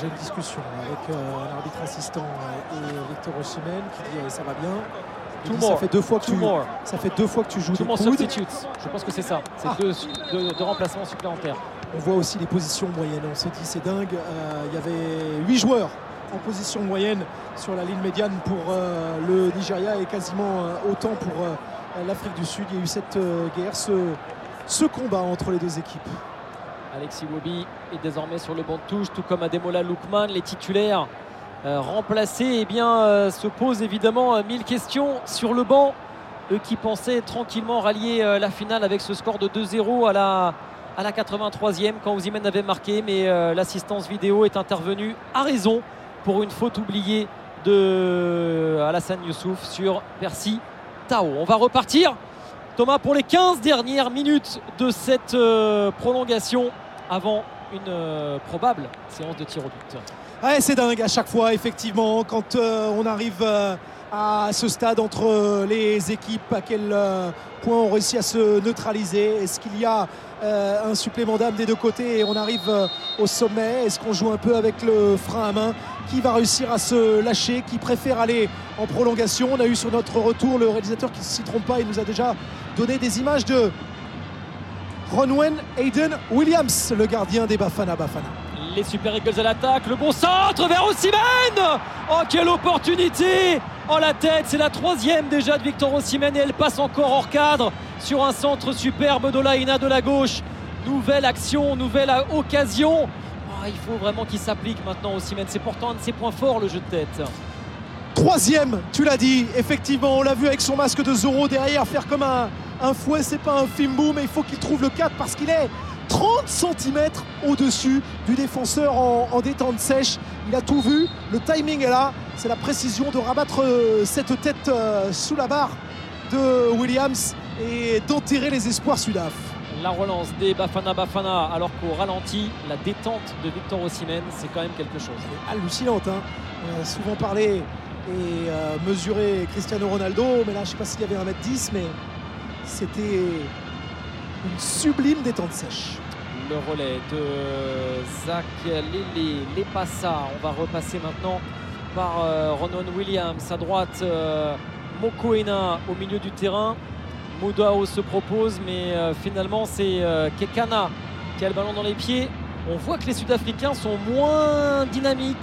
J'ai une discussion avec euh, un arbitre assistant et Victor Osimhen qui dit eh, ça va bien. Two dit, ça more. fait deux fois que Two tu more. ça fait deux fois que tu joues Two des more substitutes. Je pense que c'est ça. C'est Ah. deux, deux- deux remplacements supplémentaires. On voit aussi les positions moyennes. On se dit c'est dingue. Euh, Il y avait huit joueurs en position moyenne sur la ligne médiane pour euh, le Nigeria et quasiment euh, autant pour euh, l'Afrique du Sud. Il y a eu cette euh, guerre, ce, ce combat entre les deux équipes. Alexis Wobi est désormais sur le banc de touche, tout comme Ademola Lookman. Les titulaires euh, remplacés eh bien, euh, se posent évidemment euh, mille questions sur le banc. Eux qui pensaient tranquillement rallier la finale avec ce score de 2-0 à la, à la 83e quand Osimhen avait marqué. Mais l'assistance vidéo est intervenue à raison pour une faute oubliée de Alassane Youssouf sur Percy Tao. On va repartir Thomas, pour les 15 dernières minutes de cette euh, prolongation avant une euh, probable séance de tir au but. Ouais, c'est dingue à chaque fois, effectivement, quand euh, on arrive à ce stade entre les équipes, à quel point on réussit à se neutraliser. Est-ce qu'il y a un supplément d'âme des deux côtés et on arrive euh, au sommet. Est-ce qu'on joue un peu avec le frein à main Qui va réussir à se lâcher Qui préfère aller en prolongation? On a eu sur notre retour le réalisateur qui ne s'y trompe pas, il nous a déjà donné des images de Ronwen Hayden Williams, le gardien des Bafana Bafana. Les Super Eagles à l'attaque, le bon centre vers Osimhen. Oh quelle opportunité En la tête, c'est la troisième déjà de Victor Osimhen et elle passe encore hors cadre sur un centre superbe d'Olaïna de la gauche. Nouvelle action, nouvelle occasion. Oh, il faut vraiment qu'il s'applique maintenant Osimhen. C'est pourtant un de ses points forts le jeu de tête. Troisième, tu l'as dit, effectivement, on l'a vu avec son masque de Zoro derrière faire comme un, un fouet, c'est pas un Fimbu, mais il faut qu'il trouve le 4 parce qu'il est 30 cm au-dessus du défenseur en, en détente sèche. Il a tout vu, le timing est là, c'est la précision de rabattre euh, cette tête euh, sous la barre de Williams et d'enterrer les espoirs sudaf. La relance des Bafana Bafana alors qu'au ralenti, la détente de Victor Osimhen, c'est quand même quelque chose. hallucinante. Hein. On a souvent parlé et euh, mesuré Cristiano Ronaldo, mais là je sais pas s'il y avait 1m10, mais c'était une sublime détente sèche. Le relais de Zach Lele, les Passa. On va repasser maintenant par euh, Ronan Williams à droite, euh, Mokoena au milieu du terrain. Moudao se propose, mais euh, finalement c'est euh, Kekana qui a le ballon dans les pieds. On voit que les Sud-Africains sont moins dynamiques,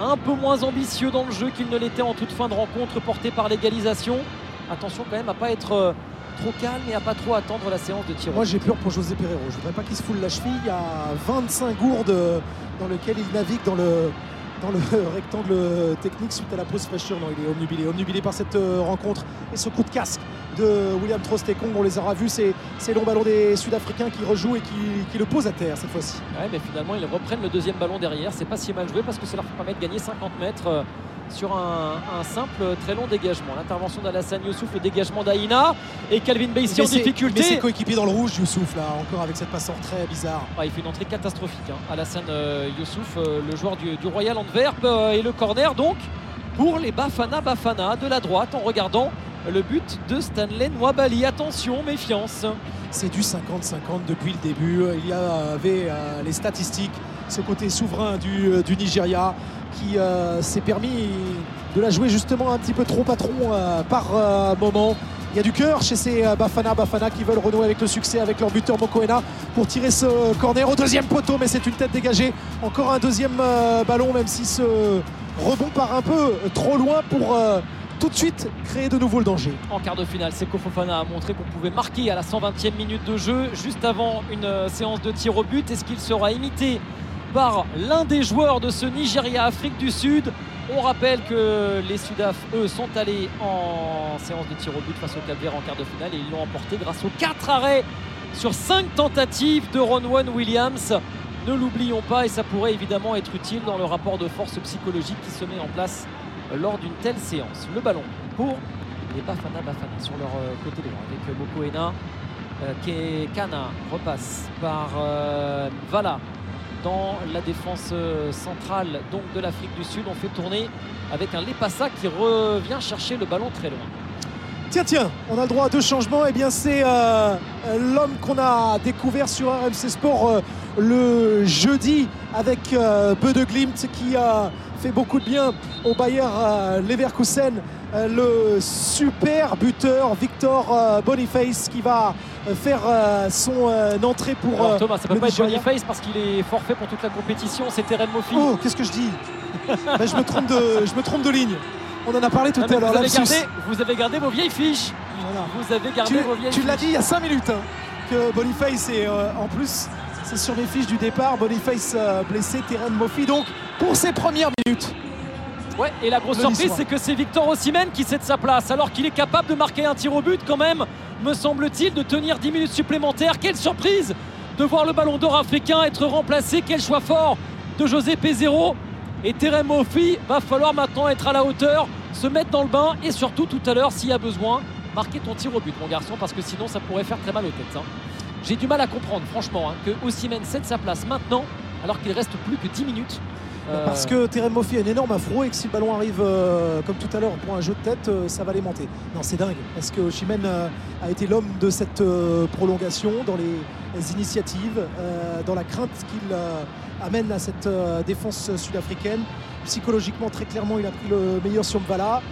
un peu moins ambitieux dans le jeu qu'ils ne l'étaient en toute fin de rencontre, portés par l'égalisation. Attention quand même à pas être euh, trop calme et à pas trop attendre la séance de tir. Moi j'ai peur pour José Pereiro. Je voudrais pas qu'il se foule la cheville. Il y a 25 gourdes dans lesquelles il navigue dans le, dans le rectangle technique suite à la pause fraîcheur. Non, il est omnubilé, omnubilé par cette rencontre et ce coup de casque de William Trostekong. On les aura vus, ces, ces longs ballons des Sud-Africains qui rejouent et qui, qui le posent à terre cette fois-ci. Ouais, mais finalement, ils reprennent le deuxième ballon derrière. C'est pas si mal joué parce que ça leur permet de gagner 50 mètres euh, sur un, un simple euh, très long dégagement. L'intervention d'Alassane Youssouf, le dégagement d'Aïna et Calvin Bassey en Il met ses- difficulté. coéquipiers dans le rouge, Youssouf, là, encore avec cette passe en très bizarre. Ah, il fait une entrée catastrophique. hein. Alassane euh, Youssouf, euh, le joueur du, du Royal Antwerp, euh, et le corner donc pour les Bafana Bafana de la droite en regardant le but de Stanley Nwabali. Attention, méfiance. C'est du 50-50 depuis le début. Il y avait euh, les statistiques, ce côté souverain du, euh, Nigeria qui euh, s'est permis de la jouer justement un petit peu trop patron par moment. Il y a du cœur chez ces Bafana Bafana qui veulent renouer avec le succès avec leur buteur Mokoena pour tirer ce corner au deuxième poteau, mais c'est une tête dégagée. Encore un deuxième ballon, même si ce rebond part un peu trop loin pour tout de suite créer de nouveau le danger. En quart de finale, Seko Fofana a montré qu'on pouvait marquer à la 120e minute de jeu, juste avant une euh, séance de tir au but. Est-ce qu'il sera imité par l'un des joueurs de ce Nigeria-Afrique du Sud? On rappelle que les Sudaf, eux, sont allés en séance de tir au but face au Cap en quart de finale et ils l'ont emporté grâce aux 4 arrêts sur 5 tentatives de Ronwan Williams. Ne l'oublions pas et ça pourrait évidemment être utile dans le rapport de force psychologique qui se met en place lors d'une telle séance. Le ballon pour les Bafana Bafana sur leur euh, côté droit avec euh, Mokoena. Euh, Kekana repasse par euh, Vala dans la défense euh, centrale donc de l'Afrique du Sud. On fait tourner avec un Lepassa qui revient chercher le ballon très loin. Tiens, tiens, on a droit à deux changements. Eh bien, c'est euh, l'homme qu'on a découvert sur RMC Sport euh, le jeudi avec euh, Glimt qui a fait beaucoup de bien au Bayer euh, Leverkusen. Euh, le super buteur Victor Boniface qui va faire son entrée pour. Alors, Thomas, ça peut pas être Boniface parce qu'il est forfait pour toute la compétition. C'est Terren Mofi. Oh, qu'est-ce que je dis? Ben, je, me trompe de, je me trompe de ligne. On en a parlé tout à l'heure. Vous, avez gardé, vous avez gardé vos vieilles fiches. Vous avez gardé tu, vos vieilles Tu l'as dit il y a 5 minutes hein, que Boniface est en plus c'est sur les fiches du départ. Boniface euh, blessé, Terren Mofi donc pour ses premières minutes. Ouais, et la grosse surprise, c'est que c'est Victor Ossimène qui cède sa place, alors qu'il est capable de marquer un tir au but quand même, me semble-t-il, de tenir 10 minutes supplémentaires. Quelle surprise de voir le ballon d'or africain être remplacé. Quel choix fort de José Pézero. Et Terem Mofi va falloir maintenant être à la hauteur, se mettre dans le bain et surtout tout à l'heure, s'il y a besoin, marquer ton tir au but, mon garçon, parce que sinon ça pourrait faire très mal aux têtes. Hein. J'ai du mal à comprendre, franchement, hein, que Ossimène cède sa place maintenant, alors qu'il reste plus que 10 minutes. Euh, parce que Terem Moffi a une énorme afro et que si le ballon arrive euh, comme tout à l'heure pour un jeu de tête, euh, ça va monter. Non, c'est dingue. Parce que Ossimène a été l'homme de cette prolongation dans les, initiatives, dans la crainte qu'il amène à cette défense sud-africaine. Psychologiquement, très clairement, il a pris le meilleur sur Mbala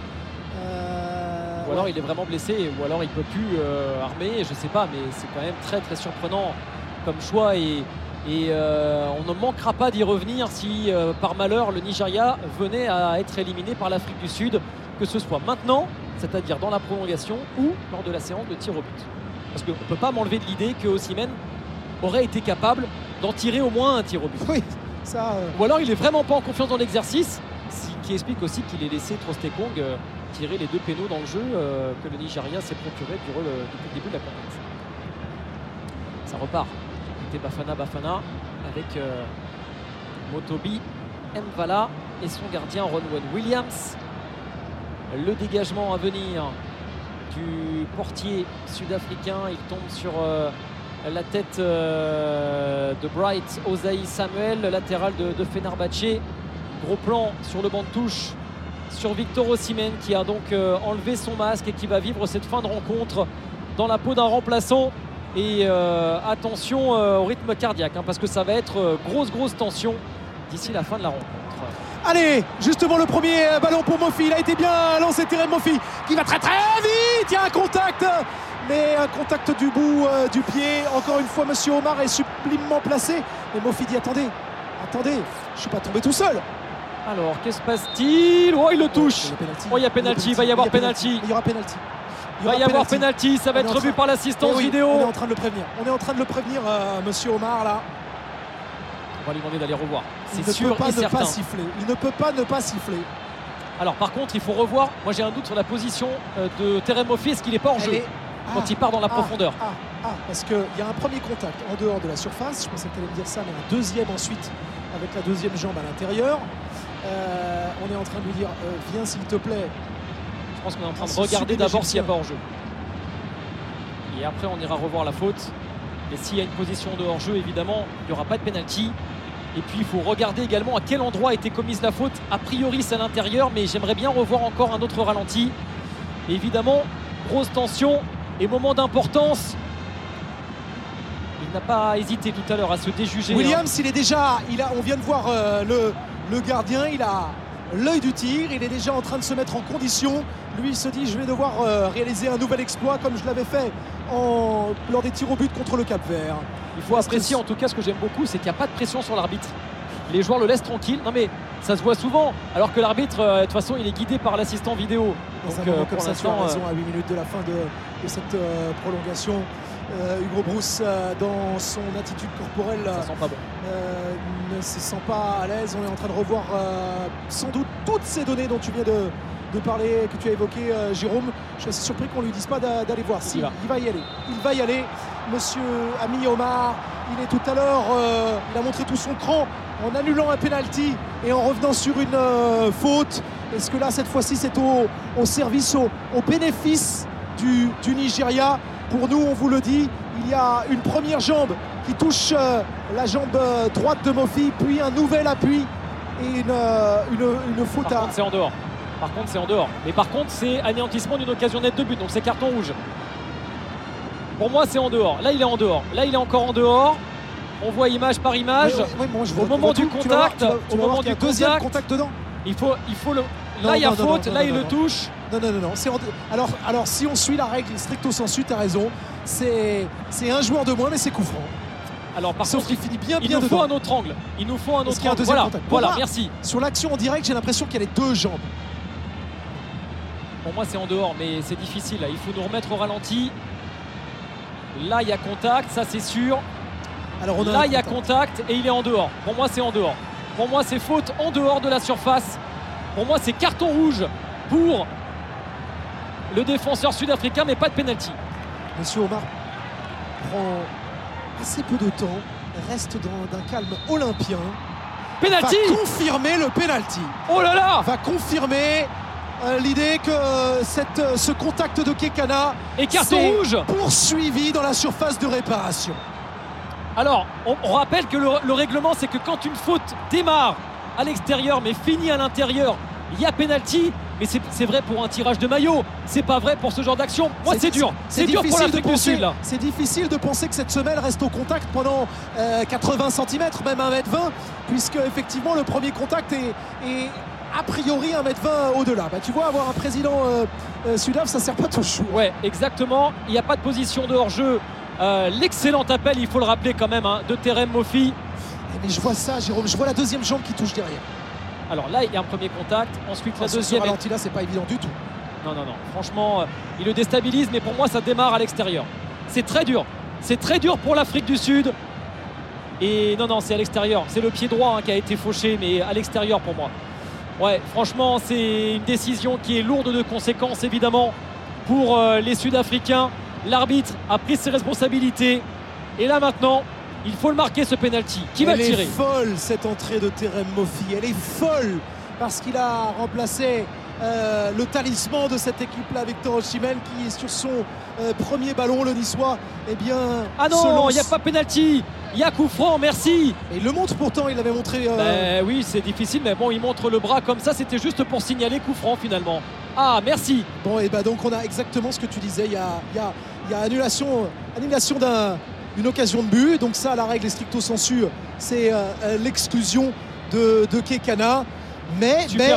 ou alors il est vraiment blessé, ou alors il peut plus euh, armer, je sais pas, mais c'est quand même très très surprenant comme choix et, euh, on ne manquera pas d'y revenir si euh, par malheur le Nigeria venait à être éliminé par l'Afrique du Sud, que ce soit maintenant, c'est-à-dire dans la prolongation ou lors de la séance de tir au but. Parce qu'on ne peut pas m'enlever de l'idée que Osimhen aurait été capable d'en tirer au moins un tir au but. Oui, ça, Ou alors il est vraiment pas en confiance dans l'exercice, ce qui explique aussi qu'il ait laissé Trostekong tirer les deux pénaux dans le jeu euh, que le Nigeria s'est procuré durant depuis le début de la compétition. Ça repart. C'était Bafana Bafana avec euh, Motobi, Mvala et son gardien Ronwen Williams. Le dégagement à venir du portier sud-africain. Il tombe sur euh, la tête de Bright Ozaï Samuel, latéral de, de Fenerbahce. Gros plan sur le banc de touche sur Victor Osimhen qui a donc euh, enlevé son masque et qui va vivre cette fin de rencontre dans la peau d'un remplaçant. Et euh, attention euh, au rythme cardiaque hein, parce que ça va être grosse grosse tension d'ici la fin de la rencontre. Allez, justement le premier ballon pour Mofi, il a été bien lancé Thierry Mofi qui va très très vite, il y a un contact mais un contact du bout du pied. Encore une fois, Monsieur Omar est sublimement placé. Mais Mofi dit attendez, attendez, je ne suis pas tombé tout seul. Alors, qu'est-ce qui se passe-t-il Oh, il le touche. Oh, il y a pénalty. Il va y avoir pénalty. Il y aura pénalty. Il va y avoir pénalty. Ça va être revu par l'assistance eh vidéo. On est en train de le prévenir. On est en train de le prévenir, euh, Monsieur Omar là. On va lui demander d'aller revoir. C'est sûr peut pas ne pas siffler. Il ne peut pas ne pas siffler. Alors par contre, il faut revoir. Moi j'ai un doute sur la position euh, de Terem Moffi. Est-ce qu'il est pas en jeu quand il part dans la ah, profondeur ah, ah, parce qu'il y a un premier contact en dehors de la surface. Je pensais que tu allais me dire ça, mais un deuxième ensuite avec la deuxième jambe à l'intérieur. Euh, on est en train de lui dire euh, viens s'il te plaît. Je pense qu'on est en train de regarder d'abord s'il n'y a pas hors-jeu. Et après on ira revoir la faute. Et s'il y a une position de hors-jeu, évidemment, il n'y aura pas de pénalty. Et puis il faut regarder également à quel endroit a été commise la faute. A priori c'est à l'intérieur, mais j'aimerais bien revoir encore un autre ralenti. évidemment, grosse tension et moment d'importance. Il n'a pas hésité tout à l'heure à se déjuger. Williams, hein. il est déjà. Il a, on vient de voir euh, le, le gardien, il a l'œil du tir, il est déjà en train de se mettre en condition. Lui, il se dit je vais devoir euh, réaliser un nouvel exploit comme je l'avais fait en, lors des tirs au but contre le Cap Vert. Il faut apprécier en tout cas ce que j'aime beaucoup, c'est qu'il n'y a pas de pression sur l'arbitre. Les joueurs le laissent tranquille. Non mais ça se voit souvent, alors que l'arbitre, euh, de toute façon, il est guidé par l'assistant vidéo. Donc, euh, pour l'instant, à 8 minutes de la fin de, cette prolongation. Hugo Brousse dans son attitude corporelle ça sent pas bon ne se sent pas à l'aise. On est en train de revoir euh, sans doute toutes ces données dont tu viens de, parler, que tu as évoqué, euh, Jérôme. Je suis assez surpris qu'on ne lui dise pas d'aller voir. Si, il va. y aller. Il va y aller. Monsieur Ami Omar, il est tout à l'heure, euh, il a montré tout son cran en annulant un penalty et en revenant sur une faute. Est-ce que là, cette fois-ci, c'est au, service, au, bénéfice du, du Nigeria Pour nous, on vous le dit, il y a une première jambe qui touche euh, la jambe euh, droite de Mofi, puis un nouvel appui et une, euh, une, faute par Contre, c'est en dehors. Par contre, c'est en dehors. Mais par contre, c'est anéantissement d'une occasion nette de but, donc c'est carton rouge. Pour moi, c'est en dehors. Là, il est en dehors. Là, il est encore en dehors. On voit image par image. Au moment du contact, au moment du deuxième contact. dedans. Il faut, il faut le. Non, Là, il y a non, faute. non, là, il le touche. Non, non, non, non. en- Alors, alors, si on suit la règle stricto sensu, tu as raison. C'est un joueur de moins, mais c'est coup franc. Alors, par Sauf contre, qu'il finit bien, il bien nous faut un autre angle. Il nous faut un autre un angle. deuxième Voilà, merci. Sur l'action en direct, j'ai l'impression qu'il y a les deux jambes. Pour moi, c'est en dehors, mais c'est difficile. Il faut nous remettre au ralenti. Là, il y a contact, ça c'est sûr. Alors, on a Là, un il y a contact et il est en dehors. Pour moi, c'est en dehors. Pour moi, c'est faute en dehors de la surface. Pour moi, c'est carton rouge pour le défenseur sud-africain, mais pas de pénalty. Monsieur Omar prend assez peu de temps, reste dans d'un calme olympien. Pénalty Va confirmer le penalty. Oh là là Va confirmer euh, l'idée que euh, cette, euh, ce contact de Kekana Et carton s'est rouge poursuivi dans la surface de réparation. Alors, on, on rappelle que le, le règlement, c'est que quand une faute démarre à l'extérieur mais finit à l'intérieur, il y a pénalty. Mais c'est vrai pour un tirage de maillot. C'est pas vrai pour ce genre d'action. Moi, c'est dur. C'est dur pour l'Afrique du Sud. C'est difficile de penser que cette semelle reste au contact pendant euh, 80 cm, même 1m20, puisque effectivement le premier contact est, est a priori 1m20 au-delà. Bah, tu vois, avoir un président euh, euh, sudaf, ça sert pas toujours. Ouais, exactement. Il n'y a pas de position de hors-jeu. Euh, L'excellent appel, il faut le rappeler quand même, hein, de Terem Mofi. Eh, Mais je vois ça, Jérôme, je vois la deuxième jambe qui touche derrière. Alors là, il y a un premier contact. Ensuite, la ce deuxième. est- ralenti là, c'est pas évident du tout. Non, non, non. Franchement, euh, il le déstabilise, mais pour moi, ça démarre à l'extérieur. C'est très dur. C'est très dur pour l'Afrique du Sud. Et non, non, c'est à l'extérieur. C'est le pied droit hein, qui a été fauché, mais à l'extérieur pour moi. Ouais, franchement, c'est une décision qui est lourde de conséquences, évidemment, pour euh, les Sud-Africains. L'arbitre a pris ses responsabilités. Et là, maintenant, il faut le marquer, ce penalty. Qui va Elle le tirer est folle cette entrée de Terem Mofi. Elle est folle parce qu'il a remplacé euh, le talisman de cette équipe-là, Victor Osimhen, qui sur son euh, premier ballon, le Niçois, eh bien, Ah non, il n'y a pas penalty. Il y a coup franc, merci. Et il le montre pourtant, il avait montré. euh, Ben oui, c'est difficile, mais bon, il montre le bras comme ça. C'était juste pour signaler coup franc finalement. Ah, merci. Bon, et bah donc on a exactement ce que tu disais. Il y a, il y a- il y a annulation, annulation d'un- d'une occasion de but. Donc ça, la règle est stricto sensu, c'est euh, euh, l'exclusion de, de Kekana. Mais, mais,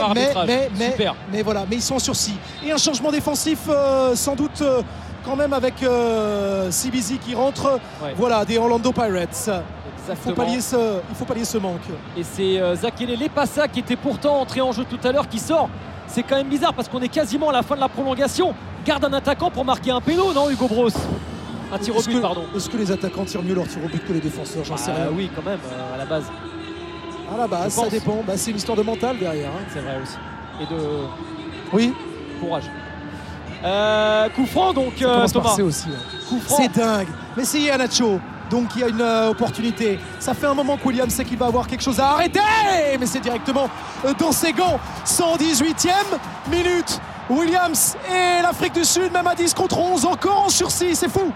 mais, mais, super. mais voilà, mais ils sont en sursis. Et un changement défensif, euh, sans doute euh, quand même avec euh, Sibizi qui rentre. Ouais. Voilà, des Orlando Pirates. Il faut pallier ce, il faut pallier ce manque. Et c'est Zakele Lepassa qui était pourtant entré en jeu tout à l'heure qui sort. C'est quand même bizarre parce qu'on est quasiment à la fin de la prolongation. Garde un attaquant pour marquer un péno, non, Hugo Bros Un tir au but, que- pardon. Est-ce que les attaquants tirent mieux leur tir au but que les défenseurs J'en sais Ah, rien. oui, quand même, euh, à la base. À la base, ça dépend. Bah, c'est une histoire de mental derrière. hein. C'est vrai aussi. Et de Oui, courage. Euh, coup franc donc, ça euh, Thomas. Aussi. hein. C'est dingue. Mais c'est Iheanacho. Donc il y a une euh, opportunité. Ça fait un moment que Williams sait qu'il va avoir quelque chose à arrêter. Mais c'est directement euh, dans ses gants. 118e minute. Williams et l'Afrique du Sud, même à 10 contre 11, encore en sursis. C'est fou.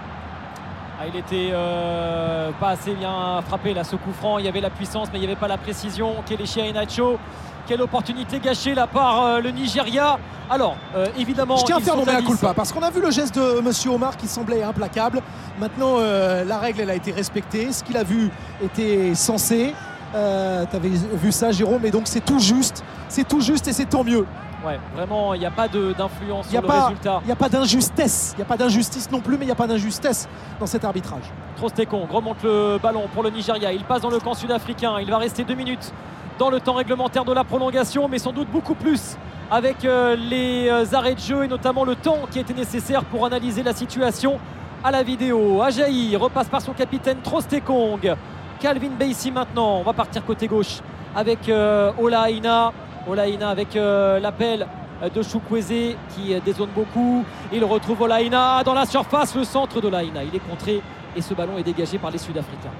Ah, il était euh, pas assez bien frappé là ce coup franc. Il y avait la puissance mais il n'y avait pas la précision. Kelechi Iheanacho. Quelle opportunité gâchée là par euh, le Nigeria. Alors euh, évidemment. Je tiens à faire mon mea à 10. culpa parce qu'on a vu le geste de Monsieur Omar qui semblait implacable. Maintenant, la règle elle a été respectée. Ce qu'il a vu était censé. Euh, tu avais vu ça, Jérôme, et donc c'est tout juste. C'est tout juste et c'est tant mieux. Ouais, vraiment, il n'y a pas d'influence n'y sur le pas- résultat. il y a pas d'injustice. Il n'y a pas d'injustice non plus, mais il n'y a pas d'injustice dans cet arbitrage. Trostekong remonte le ballon pour le Nigeria. Il passe dans le camp sud-africain. Il va rester deux minutes dans le temps réglementaire de la prolongation, mais sans doute beaucoup plus avec euh, les euh, arrêts de jeu et notamment le temps qui été nécessaire pour analyser la situation à la vidéo. Ajaï repasse par son capitaine Trostekong. Calvin Bassey maintenant. On va partir côté gauche avec euh, Ola Aina. Ola Aina avec euh, l'appel de Chukwueze qui euh, dézone beaucoup. Il retrouve Ola Aina dans la surface, le centre de Laina. Il est contré et ce ballon est dégagé par les Sud-Africains.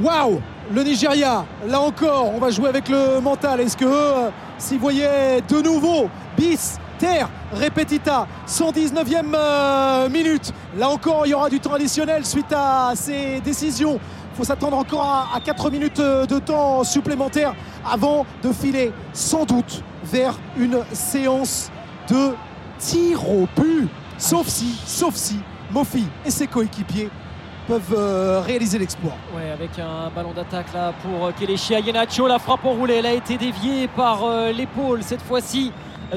Waouh Le Nigeria, là encore, on va jouer avec le mental. Est-ce que eux, s'ils voyaient de nouveau bis, terre, repetita, 119e euh, minute, là encore, il y aura du temps additionnel suite à ces décisions. Faut s'attendre encore à, à 4 minutes euh, de temps supplémentaire avant de filer sans doute vers une séance de tir au but. Sauf si, sauf si, Mofi et ses coéquipiers peuvent réaliser l'exploit. Ouais, avec un ballon d'attaque là pour Kelechi Ayenacho. La frappe enroulée, elle a été déviée par l'épaule cette fois-ci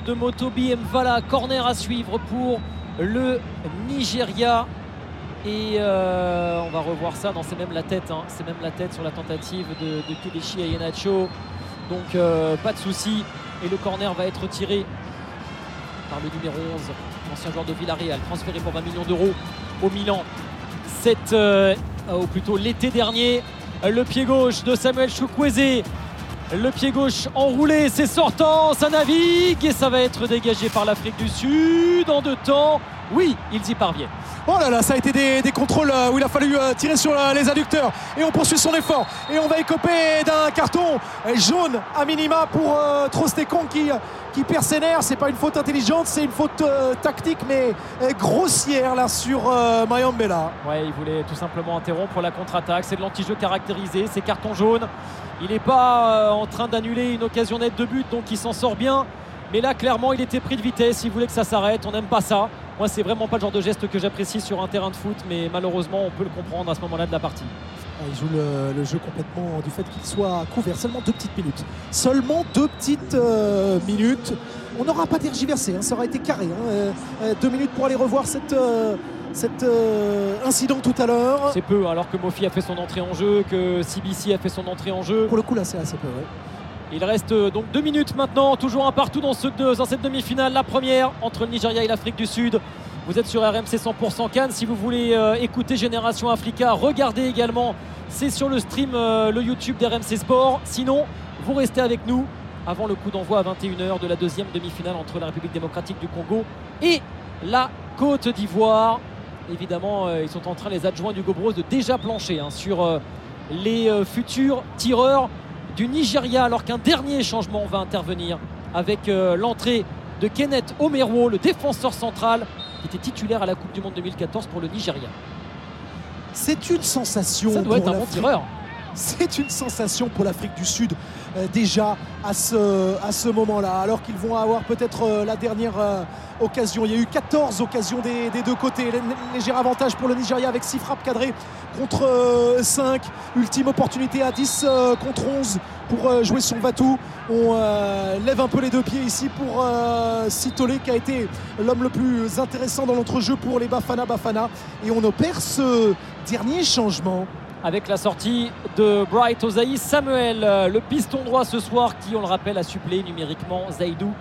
de Motobi Mvala. Corner à suivre pour le Nigeria. Et euh, on va revoir ça. Non, c'est même la tête. Hein. La tête sur la tentative de, de Kelechi Ayenacho. Donc euh, pas de souci. Et le corner va être tiré par le numéro 11, l'ancien joueur de Villarreal, transféré pour 20 millions d'euros au Milan. C'est, euh, ou plutôt l'été dernier, le pied gauche de Samuel Chukwueze. Le pied gauche enroulé, c'est sortant, ça navigue et ça va être dégagé par l'Afrique du Sud en deux temps. Oui, ils y parviennent. Oh là là, ça a été des, contrôles euh, où il a fallu euh, tirer sur euh, les adducteurs. Et on poursuit son effort. Et on va écoper d'un carton jaune à minima pour Trostekon qui, qui perd ses nerfs. C'est pas une faute intelligente, c'est une faute tactique, mais grossière là sur Mayambela. Ouais, il voulait tout simplement interrompre la contre-attaque. C'est de l'anti-jeu caractérisé, c'est carton jaune. Il n'est pas en train d'annuler une occasion nette de but, donc il s'en sort bien. Mais là, clairement, il était pris de vitesse. Il voulait que ça s'arrête. On n'aime pas ça. Moi, c'est vraiment pas le genre de geste que j'apprécie sur un terrain de foot, mais malheureusement, on peut le comprendre à ce moment-là de la partie. Ah, il joue le, jeu complètement du fait qu'il soit couvert. Seulement deux petites minutes. Seulement deux petites euh, minutes. On n'aura pas tergiversé, hein. ça aura été carré. Hein. Euh, euh, deux minutes pour aller revoir cette, cet incident tout à l'heure. C'est peu, alors que Mofi a fait son entrée en jeu, que CBC a fait son entrée en jeu. Pour le coup, là, c'est assez peu. Il reste euh, donc deux minutes maintenant, toujours un partout dans, cette demi-finale. La première entre le Nigeria et l'Afrique du Sud. Vous êtes sur RMC 100% Cannes. Si vous voulez euh, écouter Génération Africa, regardez également. C'est sur le stream, euh, le YouTube d'RMC Sport. Sinon, vous restez avec nous avant le coup d'envoi à 21h de la deuxième demi-finale entre la République démocratique du Congo et la Côte d'Ivoire. Évidemment, ils sont en train, les adjoints du Gobros, de déjà plancher hein, sur les futurs tireurs du Nigeria alors qu'un dernier changement va intervenir avec euh, l'entrée de Kenneth Omerwo, le défenseur central qui était titulaire à la Coupe du Monde 2014 pour le Nigeria. C'est une sensation. Ça doit être un bon tireur. C'est une sensation pour l'Afrique du Sud euh, déjà à ce, moment-là, alors qu'ils vont avoir peut-être euh, la dernière euh, occasion. Il y a eu 14 occasions des, deux côtés. Léger avantage pour le Nigeria avec 6 frappes cadrées contre 5. Ultime opportunité à 10 contre 11 pour jouer son Vatou. On lève un peu les deux pieds ici pour Sitolé qui a été l'homme le plus intéressant dans l'entrejeu pour les Bafana Bafana. Et on opère ce dernier changement avec la sortie de Bright Ozaï Samuel, euh, le piston droit ce soir qui, on le rappelle, a suppléé numériquement Zaidou,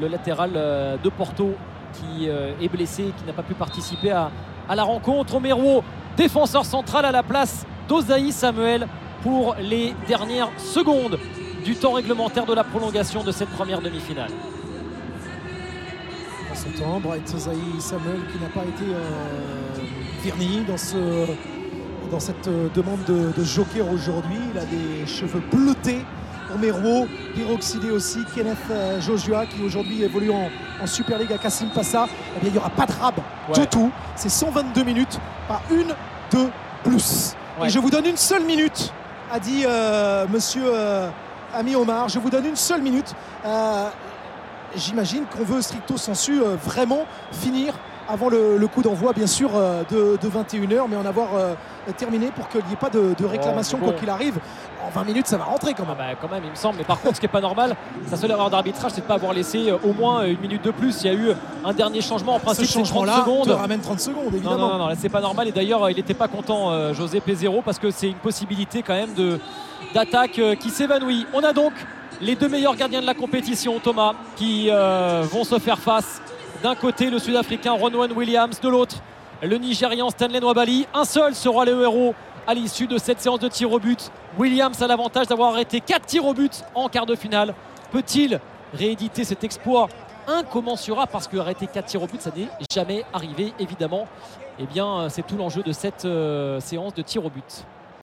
le latéral euh, de Porto qui euh, est blessé, qui n'a pas pu participer à, la rencontre. Omero, défenseur central à la place d'Ozaï Samuel pour les dernières secondes du temps réglementaire de la prolongation de cette première demi-finale. En ce temps, Bright Ozaï Samuel qui n'a pas été verni dans ce dans cette euh, demande de, joker aujourd'hui. Il a des cheveux bleutés. Romero, pyroxydé aussi, Kenneth euh, Joshua qui aujourd'hui évolue en, Super League à Kassim Passa. Eh bien, il n'y aura pas de rab du tout. C'est 122 minutes, pas une de plus. Et je vous donne une seule minute, a dit euh, monsieur Ami Omar. Je vous donne une seule minute. J'imagine qu'on veut stricto sensu vraiment finir avant le, coup d'envoi, bien sûr, euh, de, 21h, mais en avoir euh, terminé pour qu'il n'y ait pas de, réclamation, quoi qu'il arrive. En 20 minutes, ça va rentrer quand même. Ah bah, quand même, il me semble. Mais par contre, ce qui n'est pas normal, sa seule erreur d'arbitrage, c'est de ne pas avoir laissé euh, au moins une minute de plus. Il y a eu un dernier changement. En principe, c'est 30 secondes. ramène 30 secondes, évidemment. Non, non, non, c'est pas normal. Et d'ailleurs, il n'était pas content, José P0, parce que c'est une possibilité quand même d'attaque qui s'évanouit. On a donc les deux meilleurs gardiens de la compétition, Thomas, qui vont se faire face d'un côté, le Sud-Africain Ronwan Williams, de l'autre, le Nigérian Stanley Nwabali. Un seul sera le héros à l'issue de cette séance de tir au but. Williams a l'avantage d'avoir arrêté 4 tirs au but en quart de finale. Peut-il rééditer cet exploit incommensurable parce que arrêter 4 tirs au but, ça n'est jamais arrivé évidemment? Eh bien, c'est tout l'enjeu de cette euh, séance de tir au but.